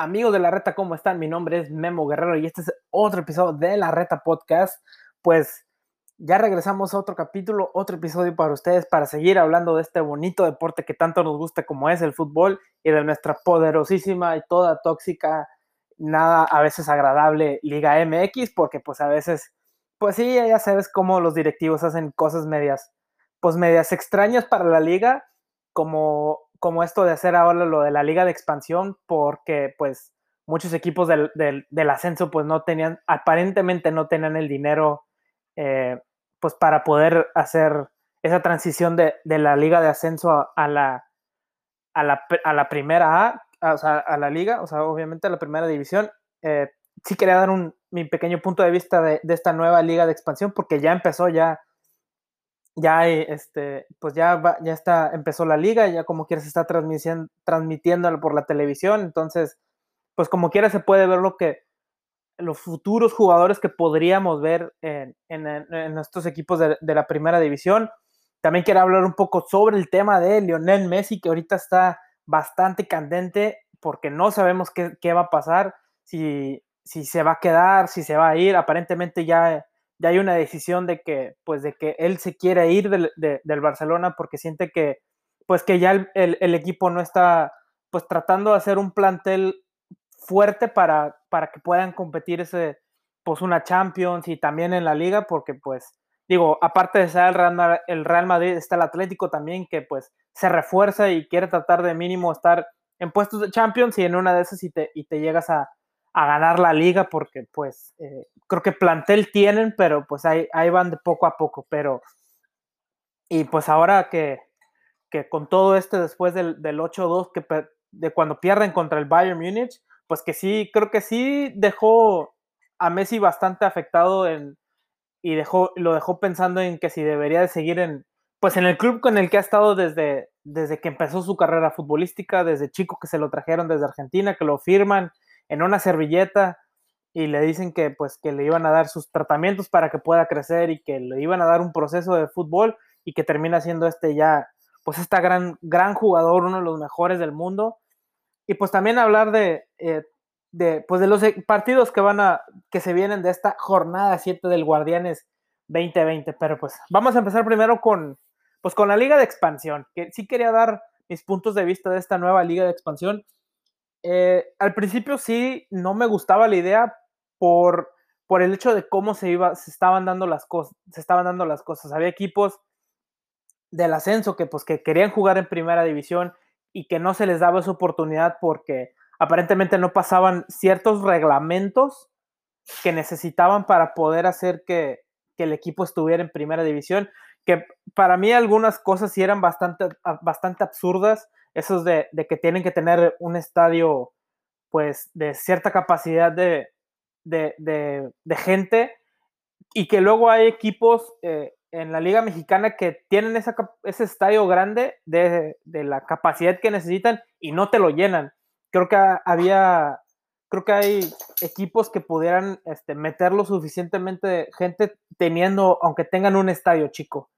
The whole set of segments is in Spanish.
Amigos de la Reta, ¿cómo están? Mi nombre es Memo Guerrero y este es otro episodio de la Reta Podcast. Pues ya regresamos a otro capítulo, otro episodio para ustedes para seguir hablando de este bonito deporte que tanto nos gusta como es el fútbol y de nuestra poderosísima y toda tóxica, nada a veces agradable Liga MX, porque pues a veces, pues sí, ya sabes cómo los directivos hacen cosas medias, pues medias extrañas para la liga, como como esto de hacer ahora lo de la liga de expansión, porque pues muchos equipos del, del, ascenso pues no tenían, aparentemente no tenían el dinero eh, pues para poder hacer esa transición de, de la liga de ascenso a, la, a, la, a la primera A, o sea, a la liga, o sea, obviamente a la primera división. Eh, sí quería dar un, mi pequeño punto de vista de, de, esta nueva liga de expansión, porque ya empezó ya ya este, pues ya ya está, empezó la liga, ya como quiera se está transmitiendo, por la televisión, entonces, pues como quiera se puede ver lo que los futuros jugadores que podríamos ver en, en, en estos equipos de, de, la primera división. También quiero hablar un poco sobre el tema de Lionel Messi, que ahorita está bastante candente porque no sabemos qué, qué va a pasar, si, si se va a quedar, si se va a ir. Aparentemente ya ya hay una decisión de que, pues, de que él se quiere ir del, del Barcelona porque siente que, pues, que ya el, el, equipo no está, pues, tratando de hacer un plantel fuerte para, para que puedan competir ese, pues, una Champions y también en la liga, porque, pues, digo, aparte de ser el Real, el Real Madrid, está el Atlético también, que, pues, se refuerza y quiere tratar de mínimo estar en puestos de Champions y en una de esas y te, y te llegas a, a ganar la liga porque pues eh, creo que plantel tienen, pero pues ahí, ahí van de poco a poco, pero y pues ahora que, que con todo este después del, del 8-2 que de cuando pierden contra el Bayern Múnich, pues que sí, creo que sí dejó a Messi bastante afectado en, y dejó, lo dejó pensando en que si debería de seguir en, pues en el club con el que ha estado desde, desde que empezó su carrera futbolística, desde chico que se lo trajeron desde Argentina, que lo firman, en una servilleta y le dicen que pues que le iban a dar sus tratamientos para que pueda crecer y que le iban a dar un proceso de fútbol y que termina siendo este ya pues este gran gran jugador uno de los mejores del mundo. Y pues también hablar de, eh, de pues de los partidos que van a que se vienen de esta jornada 7 del Guardianes 2020 pero pues vamos a empezar primero con pues con la liga de expansión que sí quería dar mis puntos de vista de esta nueva liga de expansión eh, al principio sí, no me gustaba la idea por, por el hecho de cómo se, iba, se, estaban dando las cosas, se estaban dando las cosas. Había equipos del ascenso que, pues, que querían jugar en primera división y que no se les daba esa oportunidad porque aparentemente no pasaban ciertos reglamentos que necesitaban para poder hacer que, que el equipo estuviera en primera división, que para mí algunas cosas sí eran bastante, bastante absurdas, esos de, de, que tienen que tener un estadio, pues, de cierta capacidad de, de, de gente y que luego hay equipos eh, en la Liga Mexicana que tienen esa, ese estadio grande de, la capacidad que necesitan y no te lo llenan. Creo que había, creo que hay equipos que pudieran este, meterlo suficientemente gente teniendo, aunque tengan un estadio chico.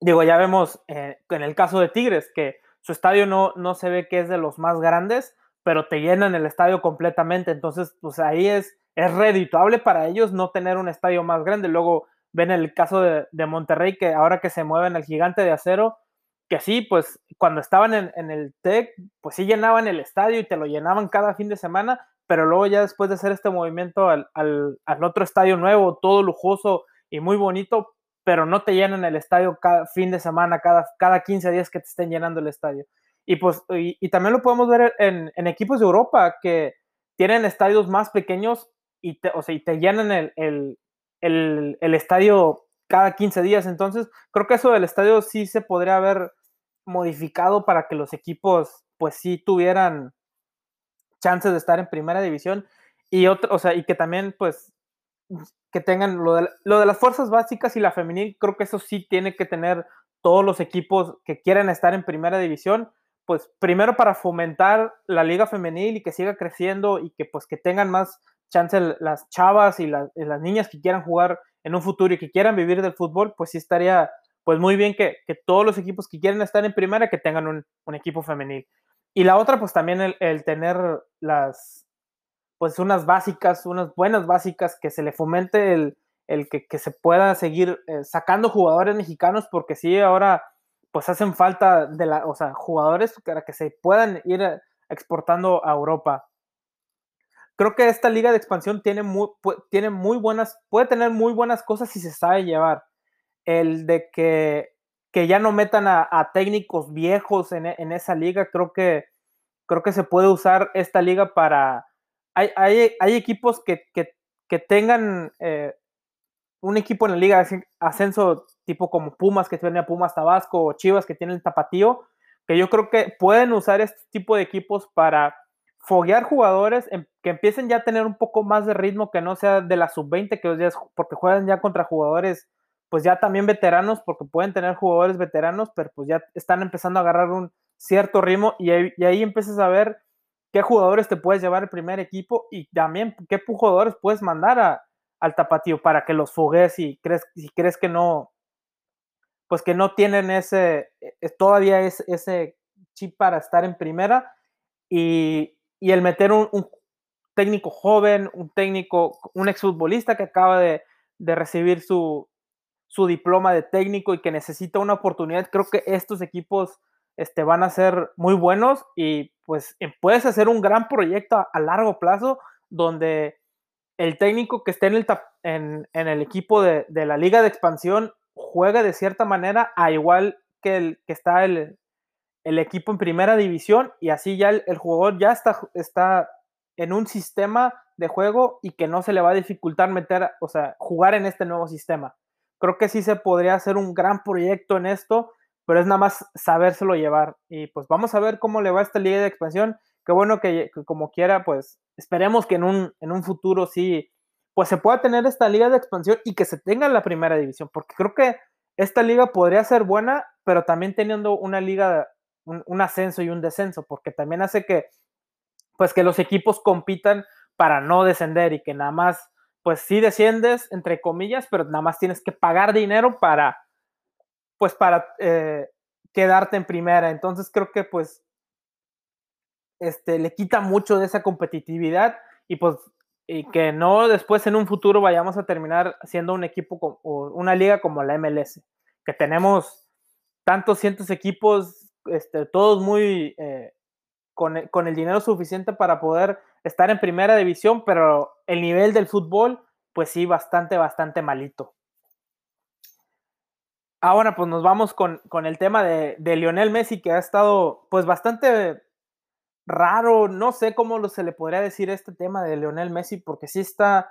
Digo, ya vemos eh, en el caso de Tigres que su estadio no, no se ve que es de los más grandes, pero te llenan el estadio completamente. Entonces, pues ahí es, es redituable para ellos no tener un estadio más grande. Luego ven el caso de, de Monterrey, que ahora que se mueven el gigante de acero, que sí, pues cuando estaban en, en el TEC, pues sí llenaban el estadio y te lo llenaban cada fin de semana, pero luego ya después de hacer este movimiento al, al, al otro estadio nuevo, todo lujoso y muy bonito, pero no te llenan el estadio cada fin de semana, cada, cada 15 días que te estén llenando el estadio. Y pues, y, también lo podemos ver en, en, equipos de Europa que tienen estadios más pequeños y te, o sea, y te llenan el, el, el, el, estadio cada 15 días. Entonces, creo que eso del estadio sí se podría haber modificado para que los equipos, pues sí tuvieran chances de estar en primera división y otro, o sea, y que también, pues, que tengan lo de, lo de las fuerzas básicas y la femenil, creo que eso sí tiene que tener todos los equipos que quieren estar en primera división, pues primero para fomentar la liga femenil y que siga creciendo y que pues que tengan más chance las chavas y las niñas que quieran jugar en un futuro y que quieran vivir del fútbol, pues sí estaría pues muy bien que, que todos los equipos que quieren estar en primera que tengan un, un equipo femenil. y la otra, pues también el, tener las, pues unas básicas, unas buenas básicas, que se le fomente el, el que, se pueda seguir eh, sacando jugadores mexicanos, porque sí, ahora pues hacen falta de la, o sea, jugadores para que se puedan ir exportando a Europa. Creo que esta liga de expansión tiene muy, tiene muy buenas, puede tener muy buenas cosas si se sabe llevar. El de que, que ya no metan a, técnicos viejos en, en, esa liga, creo que, creo que se puede usar esta liga para... Hay, hay, hay equipos que, que, que tengan eh, un equipo en la liga de ascenso tipo como Pumas que tiene a Pumas Tabasco o Chivas que tiene el Tapatío, que yo creo que pueden usar este tipo de equipos para foguear jugadores em, que empiecen ya a tener un poco más de ritmo, que no sea de la sub-20, que porque juegan ya contra jugadores, pues ya también veteranos, porque pueden tener jugadores veteranos, pero pues ya están empezando a agarrar un cierto ritmo y ahí, y ahí empiezas a ver qué jugadores te puedes llevar al primer equipo y también qué jugadores puedes mandar al tapatío para que los fogues y crees, si crees que no, pues que no tienen ese, e, todavía es, ese chip para estar en primera y, y el meter un, técnico joven, un técnico, un exfutbolista que acaba de, de recibir su, su, diploma de técnico y que necesita una oportunidad, creo que estos equipos este, van a ser muy buenos y pues puedes hacer un gran proyecto a largo plazo donde el técnico que esté en el, equipo de, la liga de expansión juega de cierta manera a igual que el está el, equipo en primera división y así ya el, jugador ya está, está en un sistema de juego y que no se le va a dificultar meter, o sea, jugar en este nuevo sistema. Creo que sí se podría hacer un gran proyecto en esto, pero es nada más sabérselo llevar. Y pues vamos a ver cómo le va esta liga de expansión. Qué bueno que, como quiera, pues esperemos que en un, en un futuro sí, pues se pueda tener esta liga de expansión y que se tenga en la primera división, porque creo que esta liga podría ser buena, pero también teniendo una liga, un, ascenso y un descenso, porque también hace que, pues que los equipos compitan para no descender y que nada más, pues sí desciendes, entre comillas, pero nada más tienes que pagar dinero para, pues para eh, quedarte en primera. Entonces creo que pues este, le quita mucho de esa competitividad y pues y que no después en un futuro vayamos a terminar siendo un equipo o una liga como la MLS, que tenemos tantos cientos equipos, este, todos muy eh, con, el dinero suficiente para poder estar en primera división, pero el nivel del fútbol, pues sí, bastante, bastante malito. Ahora pues nos vamos con, el tema de, de Lionel Messi, que ha estado pues bastante raro, no sé cómo se le podría decir este tema de Leonel Messi, porque sí está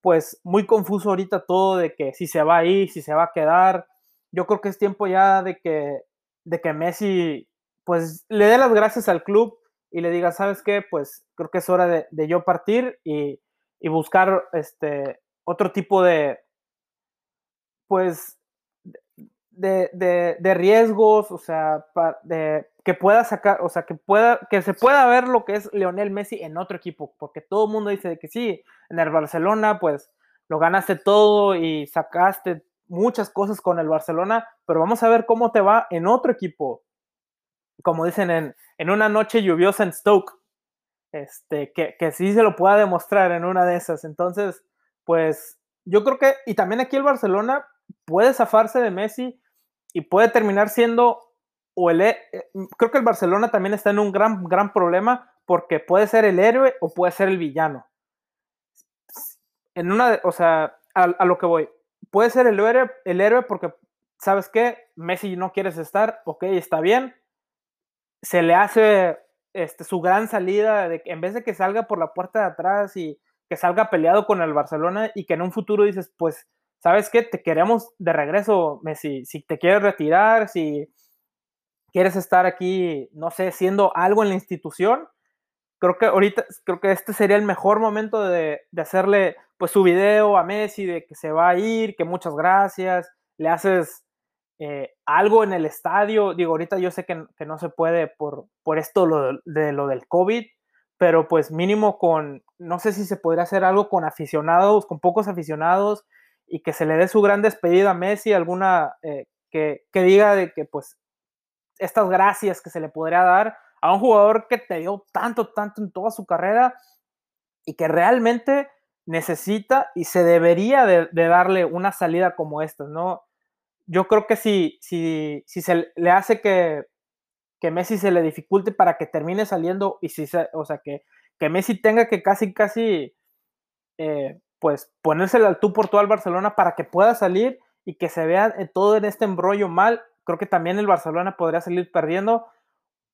pues muy confuso ahorita todo de que si se va a ir, si se va a quedar. Yo creo que es tiempo ya de que, de que Messi pues le dé las gracias al club y le diga, ¿sabes qué? Pues creo que es hora de, yo partir y, y, buscar este otro tipo de, pues, de, de, de riesgos, o sea, de, que pueda sacar, o sea, que pueda, que se pueda ver lo que es Leonel Messi en otro equipo, porque todo el mundo dice que sí, en el Barcelona, pues lo ganaste todo y sacaste muchas cosas con el Barcelona, pero vamos a ver cómo te va en otro equipo, como dicen en, en una noche lluviosa en Stoke, este, que, que sí se lo pueda demostrar en una de esas. Entonces, pues yo creo que, y también aquí el Barcelona puede zafarse de Messi y puede terminar siendo o el eh, creo que el Barcelona también está en un gran gran problema porque puede ser el héroe o puede ser el villano. En una, o sea, a, lo que voy, puede ser el héroe, el héroe porque sabes qué, Messi no quieres estar, ok, está bien. Se le hace este, su gran salida de en vez de que salga por la puerta de atrás y que salga peleado con el Barcelona y que en un futuro dices, pues ¿sabes qué? Te queremos de regreso, Messi. Si te quieres retirar, si quieres estar aquí, no sé, siendo algo en la institución, creo que ahorita, creo que este sería el mejor momento de, hacerle pues su video a Messi de que se va a ir, que muchas gracias, le haces eh, algo en el estadio. Digo, ahorita yo sé que, no se puede por, por esto de lo del COVID, pero pues mínimo con, no sé si se podría hacer algo con aficionados, con pocos aficionados, y que se le dé su gran despedida a Messi, alguna eh, que, diga de que pues estas gracias que se le podría dar, a un jugador que te dio tanto, tanto en toda su carrera y que realmente necesita y se debería de, darle una salida como esta, ¿no? Yo creo que si, si, si se le hace que, que Messi se le dificulte para que termine saliendo y si se, o sea, que, que Messi tenga que casi, casi, eh, pues ponérsela al tú por todo al Barcelona para que pueda salir y que se vea todo en este embrollo mal, creo que también el Barcelona podría salir perdiendo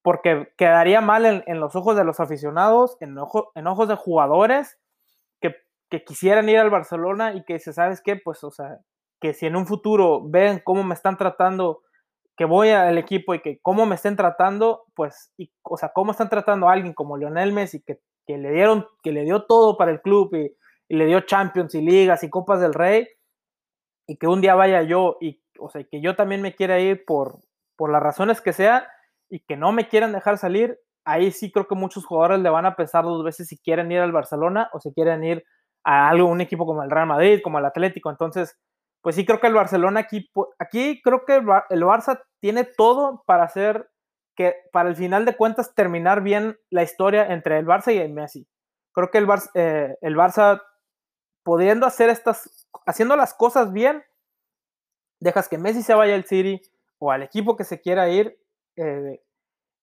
porque quedaría mal en, los ojos de los aficionados, en, en ojos de jugadores que, que, quisieran ir al Barcelona y que se ¿sabes qué? Pues, o sea, que si en un futuro ven cómo me están tratando, que voy al equipo y que cómo me estén tratando, pues, y, o sea, cómo están tratando a alguien como Lionel Messi, que, que le dieron, que le dio todo para el club y, y le dio Champions y ligas y Copas del Rey, y que un día vaya yo y, o sea, que yo también me quiera ir por, por las razones que sea, y que no me quieran dejar salir, ahí sí creo que muchos jugadores le van a pensar dos veces si quieren ir al Barcelona o si quieren ir a algo, un equipo como el Real Madrid, como el Atlético. Entonces, pues sí creo que el Barcelona aquí, aquí creo que el Barça tiene todo para hacer que para el final de cuentas terminar bien la historia entre el Barça y el Messi. Creo que el Barça, eh, el Barça pudiendo hacer estas, haciendo las cosas bien, dejas que Messi se vaya al City o al equipo que se quiera ir eh,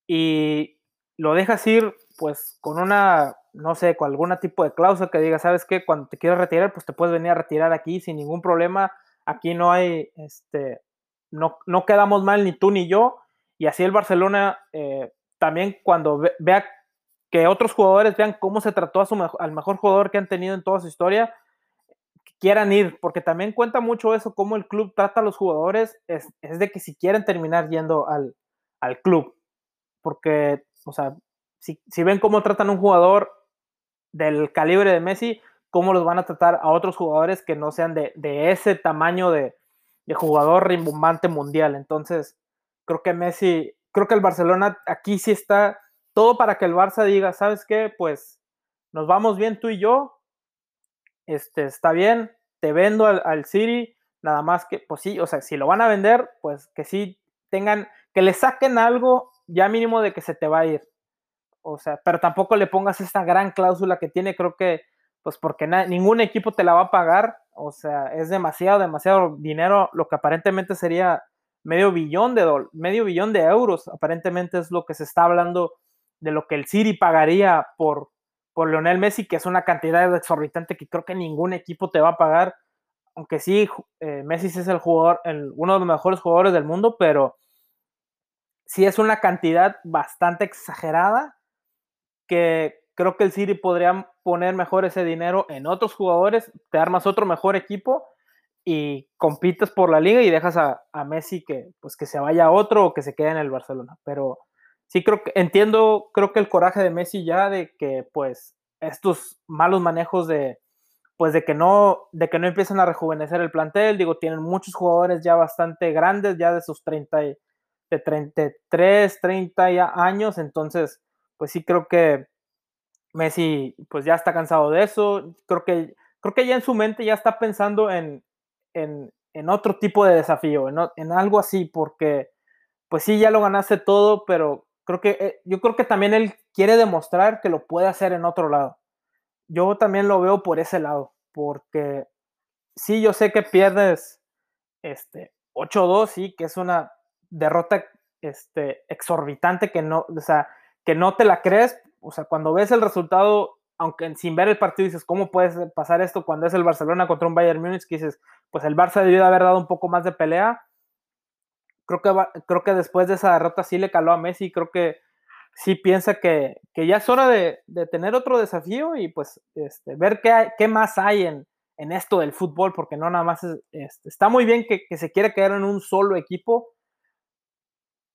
y lo dejas ir pues con una, no sé, con algún tipo de cláusula que diga, ¿sabes qué? Cuando te quieras retirar, pues te puedes venir a retirar aquí sin ningún problema. Aquí no hay, este, no, no quedamos mal ni tú ni yo. Y así el Barcelona eh, también cuando vea que otros jugadores vean cómo se trató a su al mejor jugador que han tenido en toda su historia, quieran ir, porque también cuenta mucho eso, cómo el club trata a los jugadores, es, de que si quieren terminar yendo al, al club. Porque, o sea, si, ven cómo tratan a un jugador del calibre de Messi, cómo los van a tratar a otros jugadores que no sean de, ese tamaño de, jugador rimbombante mundial. Entonces, creo que Messi, creo que el Barcelona aquí sí está todo para que el Barça diga, ¿sabes qué? Pues nos vamos bien tú y yo, este, está bien, te vendo al, al City, nada más que, pues sí, o sea, si lo van a vender, pues que sí tengan, que le saquen algo ya mínimo de que se te va a ir. O sea, pero tampoco le pongas esta gran cláusula que tiene, creo que, pues porque ningún equipo te la va a pagar. O sea, es demasiado, demasiado dinero, lo que aparentemente sería medio billón de medio billón de euros. Aparentemente es lo que se está hablando de lo que el City pagaría por, por Lionel Messi, que es una cantidad exorbitante que creo que ningún equipo te va a pagar. Aunque sí, eh, Messi es el jugador, uno de los mejores jugadores del mundo, pero sí es una cantidad bastante exagerada que creo que el City podría poner mejor ese dinero en otros jugadores, te armas otro mejor equipo y compites por la liga y dejas a, Messi que pues que se vaya a otro o que se quede en el Barcelona. Pero sí creo que entiendo, creo que el coraje de Messi ya de que pues estos malos manejos de pues de que no de que no empiezan a rejuvenecer el plantel, digo, tienen muchos jugadores ya bastante grandes, ya de sus 30 y de 33, 30 años, entonces, pues sí creo que Messi pues ya está cansado de eso, creo que, creo que ya en su mente ya está pensando en, en, en otro tipo de desafío, en, en, algo así, porque pues sí, ya lo ganaste todo, pero creo que eh, yo creo que también él quiere demostrar que lo puede hacer en otro lado. Yo también lo veo por ese lado, porque sí, yo sé que pierdes este 8-2, sí, que es una derrota este, exorbitante que no, o sea, que no te la crees, o sea, cuando ves el resultado, aunque sin ver el partido dices, ¿cómo puede pasar esto cuando es el Barcelona contra un Bayern Múnich? Que dices, pues el Barça debió de haber dado un poco más de pelea. Creo que, creo que después de esa derrota sí le caló a Messi, creo que sí piensa que, que ya es hora de, de, tener otro desafío y pues este, ver qué, qué más hay en, en, esto del fútbol, porque no nada más este, está muy bien que, que se quiera quedar en un solo equipo,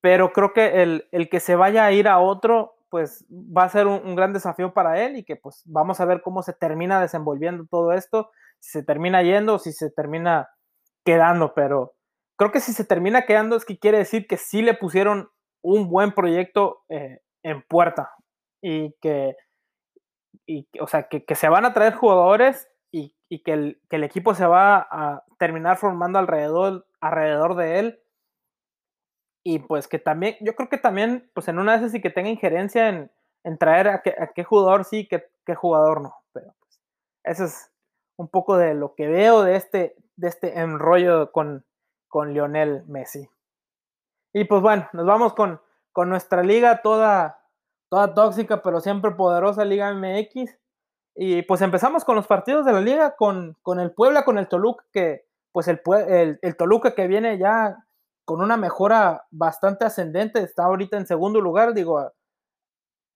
pero creo que el, el, que se vaya a ir a otro, pues va a ser un, gran desafío para él y que pues vamos a ver cómo se termina desenvolviendo todo esto, si se termina yendo o si se termina quedando, pero creo que si se termina quedando es que quiere decir que sí le pusieron un buen proyecto eh, en puerta y que, y, o sea, que, que, se van a traer jugadores y, que, el, que, el, equipo se va a terminar formando alrededor, alrededor de él y pues que también, yo creo que también, pues en una esas sí que tenga injerencia en, traer a, qué jugador sí, qué, qué jugador no. Pero pues, eso es un poco de lo que veo de este, de este enrollo con, con Lionel Messi. Y pues bueno, nos vamos con, con nuestra liga toda, toda tóxica, pero siempre poderosa Liga MX. Y pues empezamos con los partidos de la liga, con, con el Puebla, con el Toluca, que pues el, el, Toluca que viene ya con una mejora bastante ascendente, está ahorita en segundo lugar, digo,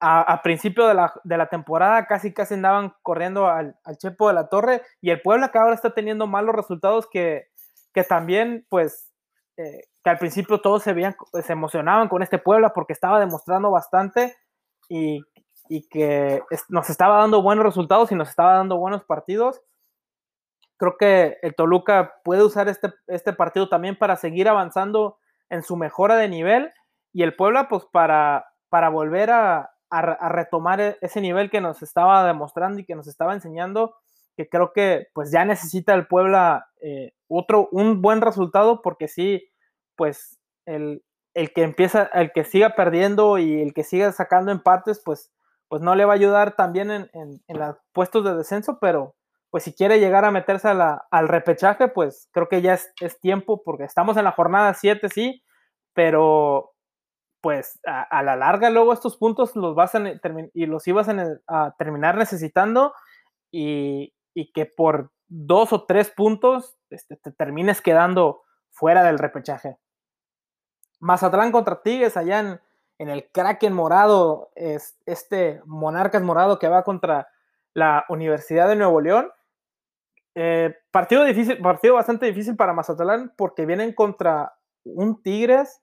a, principio de la, de la, temporada casi casi andaban corriendo al, al, Chepo de la Torre y el Puebla que ahora está teniendo malos resultados que, que también pues eh, que al principio todos se veían, se emocionaban con este Puebla porque estaba demostrando bastante y, y que nos estaba dando buenos resultados y nos estaba dando buenos partidos. Creo que el Toluca puede usar este, este partido también para seguir avanzando en su mejora de nivel y el Puebla pues para, para volver a, a, retomar e, ese nivel que nos estaba demostrando y que nos estaba enseñando, que creo que pues ya necesita el Puebla eh, otro, un buen resultado, porque sí, pues el, el, que empieza, el que siga perdiendo y el que siga sacando empates, pues, pues no le va a ayudar también en, en, los puestos de descenso, pero pues si quiere llegar a meterse a al repechaje, pues creo que ya es, tiempo, porque estamos en la jornada 7, sí, pero pues a, la larga luego estos puntos los vas a y los ibas a, terminar necesitando y, que por dos o tres puntos este, te termines quedando fuera del repechaje. Mazatlán contra Tigres allá en, en el Kraken morado, es este Monarcas morado que va contra la Universidad de Nuevo León. Eh, partido difícil, partido bastante difícil para Mazatlán porque vienen contra un Tigres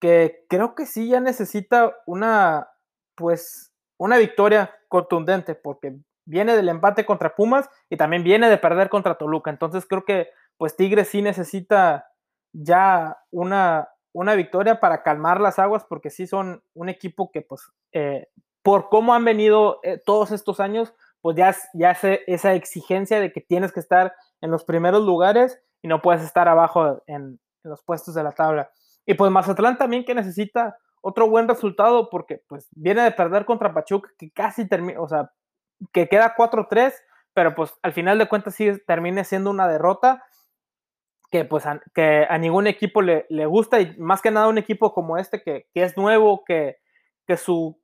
que creo que sí ya necesita una, pues, una victoria contundente, porque viene del empate contra Pumas y también viene de perder contra Toluca. Entonces creo que, pues, Tigres sí necesita ya una, una victoria para calmar las aguas, porque sí son un equipo que, pues, eh, por cómo han venido eh, todos estos años, pues ya, ya hace esa exigencia de que tienes que estar en los primeros lugares y no puedes estar abajo en los puestos de la tabla. Y pues Mazatlán también que necesita otro buen resultado porque pues viene de perder contra Pachuca que casi termina, o sea, que queda 4-3, pero pues al final de cuentas sí termine siendo una derrota que pues a, que a ningún equipo le, le, gusta y más que nada un equipo como este que, que es nuevo, que, que su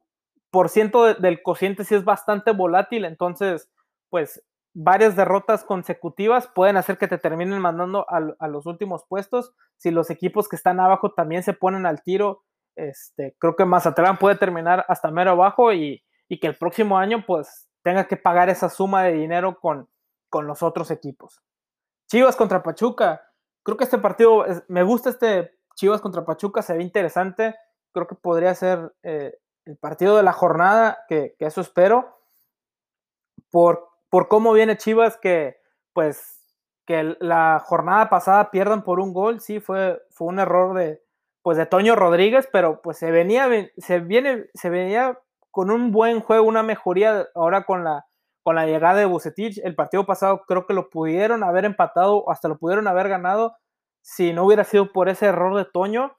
por ciento del cociente sí es bastante volátil, entonces pues varias derrotas consecutivas pueden hacer que te terminen mandando a, los últimos puestos. Si los equipos que están abajo también se ponen al tiro, este, creo que Mazatlán puede terminar hasta mero abajo y, que el próximo año pues tenga que pagar esa suma de dinero con, con los otros equipos. Chivas contra Pachuca. Creo que este partido, me gusta este Chivas contra Pachuca, se ve interesante. Creo que podría ser eh, el partido de la jornada, que, que eso espero. Por, por cómo viene Chivas, que pues que la jornada pasada pierdan por un gol, sí, fue, fue un error de, pues de Toño Rodríguez, pero pues se venía, se viene, se venía con un buen juego, una mejoría ahora con la, con la llegada de Bucetich. El partido pasado creo que lo pudieron haber empatado, hasta lo pudieron haber ganado si no hubiera sido por ese error de Toño.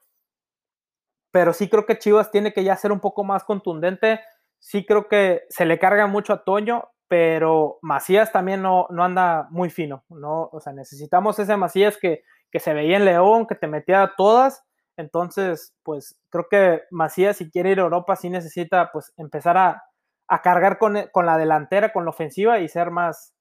Pero sí creo que Chivas tiene que ya ser un poco más contundente. Sí creo que se le carga mucho a Toño pero Macías también no, no anda muy fino, ¿no? O sea, necesitamos ese Macías que, que se veía en León, que te metía todas, entonces, pues creo que Macías si quiere ir a Europa sí necesita pues empezar a, a cargar con, con, la delantera, con la ofensiva y ser más,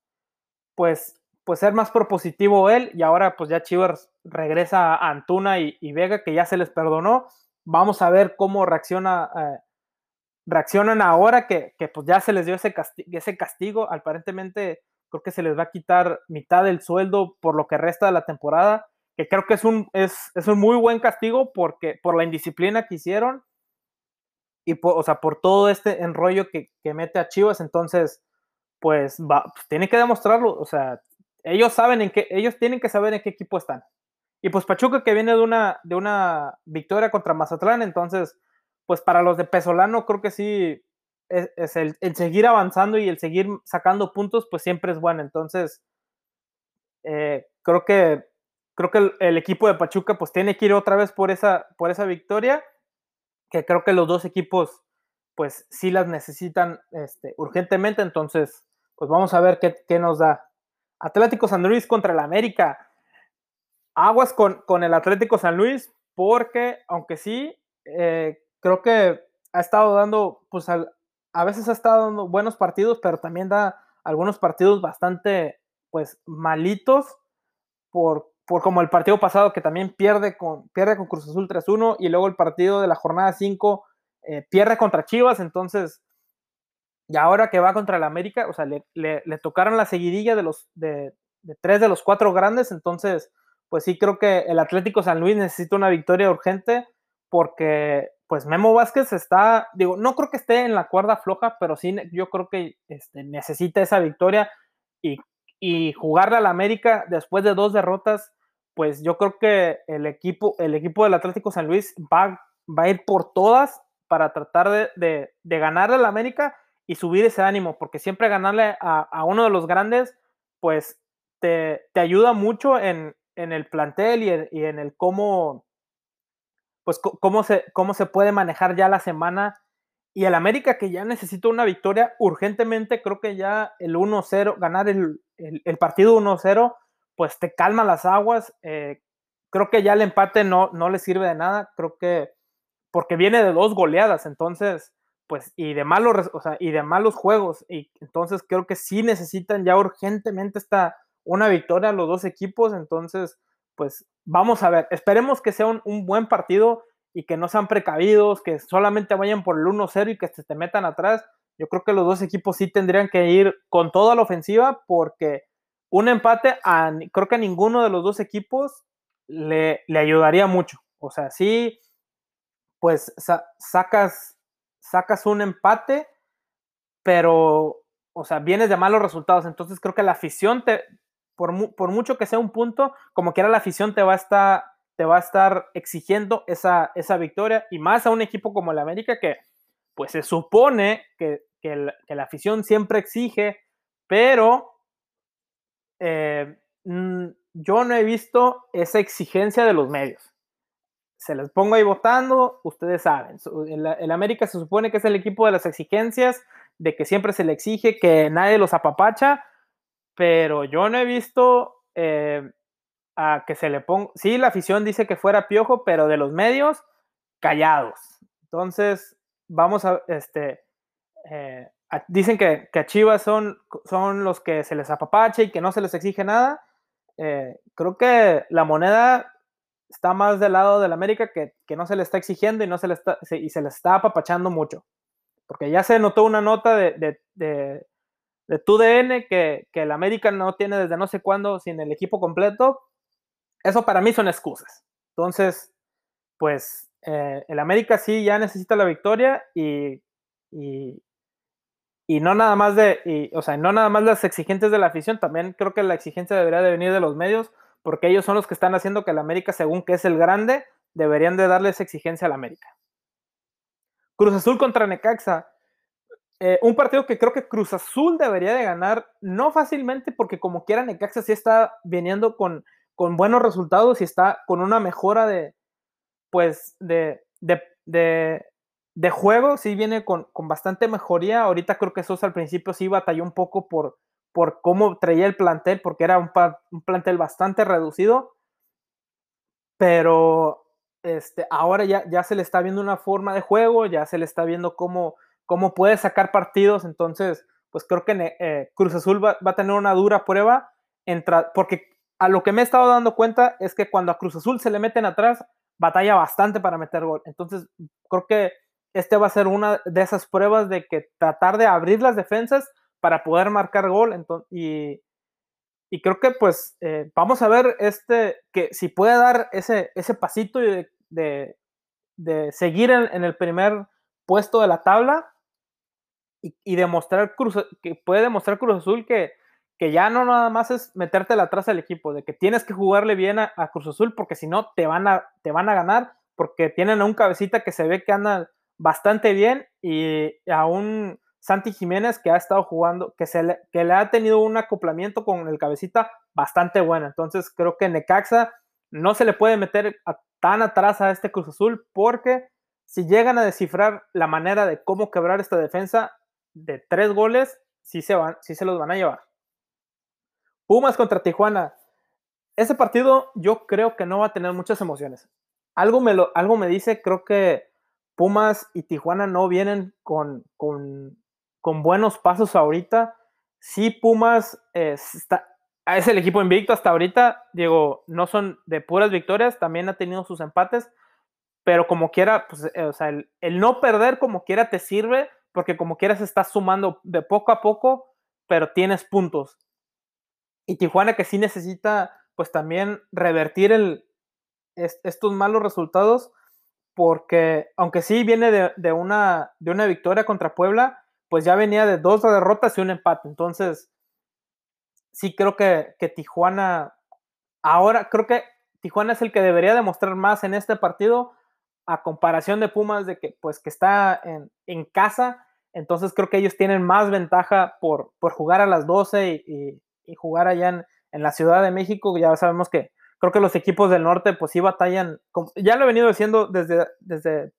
pues, pues ser más propositivo él. Y ahora pues ya Chivas regresa a Antuna y, Vega que ya se les perdonó, vamos a ver cómo reacciona eh, reaccionan ahora que, pues ya se les dio ese castigo, ese castigo, aparentemente creo que se les va a quitar mitad del sueldo por lo que resta de la temporada, que creo que es un, es, un muy buen castigo porque, por la indisciplina que hicieron y por, o sea, por todo este enrollo que, mete a Chivas, entonces, pues, va, pues, tiene que demostrarlo, o sea, ellos saben en qué, ellos tienen que saber en qué equipo están. Y pues Pachuca que viene de una, de una victoria contra Mazatlán, entonces pues para los de Pesolano creo que sí es, el, seguir avanzando y el seguir sacando puntos, pues siempre es bueno. Entonces, eh, creo que creo que el, equipo de Pachuca pues tiene que ir otra vez por esa, por esa victoria, que creo que los dos equipos pues sí las necesitan este, urgentemente, entonces pues vamos a ver qué, qué, nos da. Atlético San Luis contra el América. Aguas con, con el Atlético San Luis, porque aunque sí, eh, creo que ha estado dando, pues a veces ha estado dando buenos partidos, pero también da algunos partidos bastante, pues, malitos, por, por como el partido pasado que también pierde con, pierde con Cruz Azul 3-1 y luego el partido de la jornada 5 eh, pierde contra Chivas, entonces, y ahora que va contra el América, o sea, le, le, tocaron la seguidilla de los, de, de tres de los cuatro grandes, entonces, pues sí creo que el Atlético San Luis necesita una victoria urgente porque pues Memo Vázquez está, digo, no creo que esté en la cuerda floja, pero sí yo creo que este, necesita esa victoria y, y jugarle al América después de dos derrotas, pues yo creo que el equipo, el equipo del Atlético San Luis va, va a ir por todas para tratar de, de, ganarle al América y subir ese ánimo, porque siempre ganarle a, a uno de los grandes, pues te, te ayuda mucho en, en, el plantel y y en el cómo pues cómo se, cómo se puede manejar ya la semana. Y el América que ya necesita una victoria urgentemente, creo que ya el 1-0, ganar el, el, partido 1-0, pues te calma las aguas. Eh, creo que ya el empate no, no le sirve de nada, creo que porque viene de dos goleadas, entonces, pues, y de malos, o sea, y de malos juegos, y entonces creo que sí necesitan ya urgentemente esta, una victoria los dos equipos, entonces, pues vamos a ver, esperemos que sea un, buen partido y que no sean precavidos, que solamente vayan por el 1-0 y que se te metan atrás. Yo creo que los dos equipos sí tendrían que ir con toda la ofensiva porque un empate creo que a ninguno de los dos equipos le, le ayudaría mucho. O sea, sí, pues sacas, sacas un empate, pero, o sea, vienes de malos resultados. Entonces creo que la afición te, por, mucho que sea un punto, como quiera la afición te va a estar, te va a estar exigiendo esa, esa victoria y más a un equipo como el América que pues se supone que, la afición siempre exige, pero eh, mm, yo no he visto esa exigencia de los medios. Se les pongo ahí votando, ustedes saben. El, el, América se supone que es el equipo de las exigencias, de que siempre se le exige, que nadie los apapacha, pero yo no he visto eh, a que se le ponga, sí, la afición dice que fuera piojo, pero de los medios, callados. Entonces, vamos a, este, eh, dicen que, que, a Chivas son, son los que se les apapache y que no se les exige nada. Eh, creo que la moneda está más del lado del América que, que, no se le está exigiendo y, no se le está, y se le está apapachando mucho. Porque ya se notó una nota de, de de tu DN que, que el América no tiene desde no sé cuándo sin el equipo completo, eso para mí son excusas. Entonces, pues eh, el América sí ya necesita la victoria y, y, no nada más de, o sea, no nada más las exigentes de la afición, también creo que la exigencia debería de venir de los medios, porque ellos son los que están haciendo que el América, según que es el grande, deberían de darle esa exigencia al América. Cruz Azul contra Necaxa. Eh, un partido que creo que Cruz Azul debería de ganar, no fácilmente, porque como quiera Necaxa sí está viniendo con, con buenos resultados y está con una mejora de, pues, de, de, juego, sí viene con, con, bastante mejoría. Ahorita creo que Sosa al principio sí batalló un poco por, por cómo traía el plantel, porque era un, plantel bastante reducido, pero este, ahora ya, ya se le está viendo una forma de juego, ya se le está viendo cómo cómo puede sacar partidos. Entonces, pues creo que eh, Cruz Azul va, a tener una dura prueba, porque a lo que me he estado dando cuenta es que cuando a Cruz Azul se le meten atrás, batalla bastante para meter gol. Entonces, creo que este va a ser una de esas pruebas de que tratar de abrir las defensas para poder marcar gol. Entonces, y, creo que pues eh, vamos a ver este, que si puede dar ese, ese pasito de, de, seguir en, el primer puesto de la tabla y, demostrar Cruz, que puede demostrar Cruz Azul que, que ya no nada más es meterte atrás al equipo, de que tienes que jugarle bien a, Cruz Azul porque si no te van, a, te van a ganar, porque tienen a un cabecita que se ve que anda bastante bien y a un Santi Jiménez que ha estado jugando, que, que le ha tenido un acoplamiento con el cabecita bastante bueno. Entonces creo que Necaxa no se le puede meter tan atrás a este Cruz Azul porque si llegan a descifrar la manera de cómo quebrar esta defensa de tres goles, sí se, van, sí se los van a llevar. Pumas contra Tijuana. Ese partido yo creo que no va a tener muchas emociones. Algo me, lo, algo me dice, creo que Pumas y Tijuana no vienen con, con, buenos pasos ahorita. Sí, Pumas está, es el equipo invicto hasta ahorita. Digo, no son de puras victorias, también ha tenido sus empates, pero como quiera, pues, eh, o sea, el, no perder como quiera te sirve, porque como quiera se está sumando de poco a poco, pero tienes puntos. Y Tijuana que sí necesita, pues también revertir estos malos resultados, porque aunque sí viene de, una, de una victoria contra Puebla, pues ya venía de dos derrotas y un empate. Entonces, sí creo que, que Tijuana, ahora creo que Tijuana es el que debería demostrar más en este partido a comparación de Pumas de que pues que está en, casa, entonces creo que ellos tienen más ventaja por, por jugar a las 12 y, jugar allá en, en, la Ciudad de México, ya sabemos que creo que los equipos del norte pues sí batallan, ya lo he venido diciendo desde, desde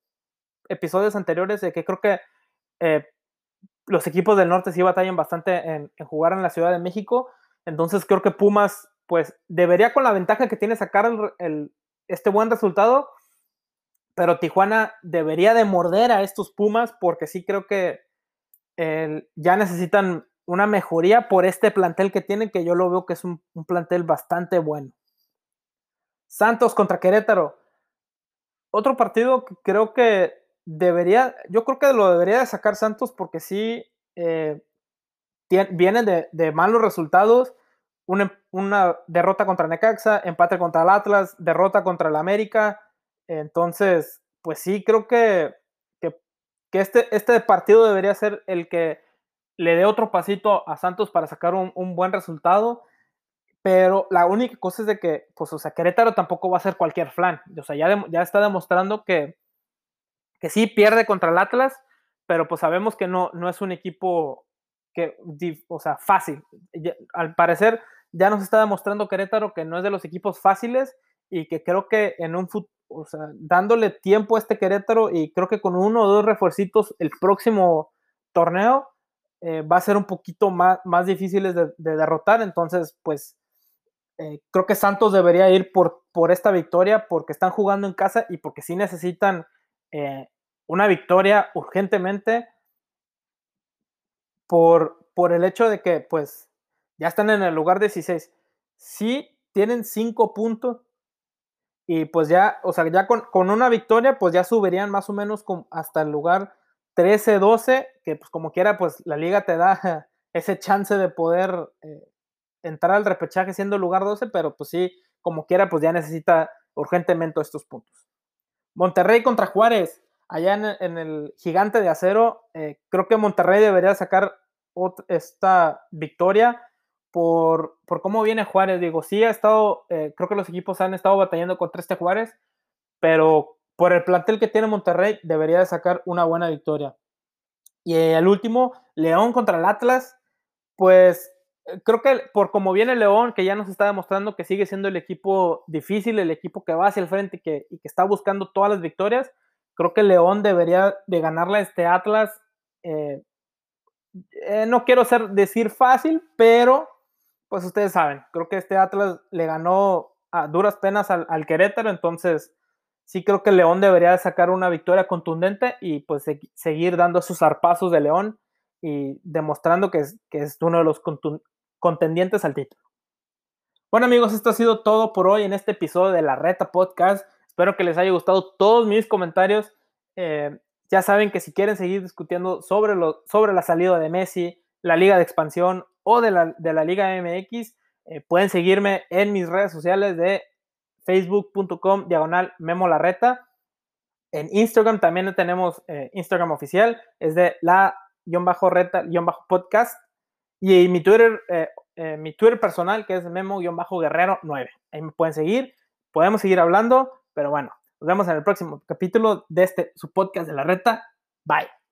episodios anteriores, de que creo que eh, los equipos del norte sí batallan bastante en, jugar en la Ciudad de México, entonces creo que Pumas pues debería con la ventaja que tiene sacar el, este buen resultado, pero Tijuana debería de morder a estos Pumas porque sí creo que ya necesitan una mejoría por este plantel que tienen, que yo lo veo que es un plantel bastante bueno. Santos contra Querétaro. Otro partido que creo que debería, yo creo que lo debería de sacar Santos porque sí eh, viene de, malos resultados. Una, derrota contra Necaxa, empate contra el Atlas, derrota contra el América. Entonces, pues sí, creo que, que, este, este partido debería ser el que le dé otro pasito a Santos para sacar un buen resultado. Pero la única cosa es de que, pues, o sea, Querétaro tampoco va a ser cualquier flan. O sea, ya, ya está demostrando que, que sí pierde contra el Atlas, pero pues sabemos que no, no es un equipo que, o sea, fácil. al parecer, ya nos está demostrando Querétaro que no es de los equipos fáciles y que creo que en un futuro, o sea, dándole tiempo a este Querétaro y creo que con uno o dos refuercitos el próximo torneo eh, va a ser un poquito más, más difíciles de derrotar. Entonces, pues eh, creo que Santos debería ir por, por esta victoria porque están jugando en casa y porque sí necesitan eh, una victoria urgentemente por, por el hecho de que pues ya están en el lugar 16. Sí tienen 5 puntos y pues ya, o sea, ya con, una victoria pues ya subirían más o menos hasta el lugar 13-12, que pues como quiera pues la liga te da ese chance de poder eh, entrar al repechaje siendo lugar 12, pero pues sí, como quiera, pues ya necesita urgentemente estos puntos. Monterrey contra Juárez, allá en, el gigante de acero, eh, creo que Monterrey debería sacar esta victoria por, por, cómo viene Juárez. Digo, sí ha estado, eh, creo que los equipos han estado batallando contra este Juárez, pero por el plantel que tiene Monterrey debería de sacar una buena victoria. Y el último, León contra el Atlas, pues eh, creo que por como viene León, que ya nos está demostrando que sigue siendo el equipo difícil, el equipo que va hacia el frente y que, está buscando todas las victorias, creo que León debería de ganarle a este Atlas. Eh, eh, no quiero ser, decir fácil, pero pues ustedes saben, creo que este Atlas le ganó a duras penas al, Querétaro, entonces sí creo que León debería sacar una victoria contundente y pues seguir dando sus zarpazos de León y demostrando que es, que es uno de los contendientes al título. Bueno amigos, esto ha sido todo por hoy en este episodio de la Reta Podcast. Espero que les haya gustado todos mis comentarios. Eh, ya saben que si quieren seguir discutiendo sobre, lo, sobre la salida de Messi, la liga de expansión o de la, de la liga MX, eh, pueden seguirme en mis redes sociales de facebook.com diagonal Memo Larreta. En Instagram también tenemos eh, Instagram oficial, es de la-reta-podcast. Y mi Twitter, eh, eh, mi Twitter personal, que es memo-guerrero9. Ahí me pueden seguir, podemos seguir hablando, pero bueno, nos vemos en el próximo capítulo de este, su podcast de la reta. Bye.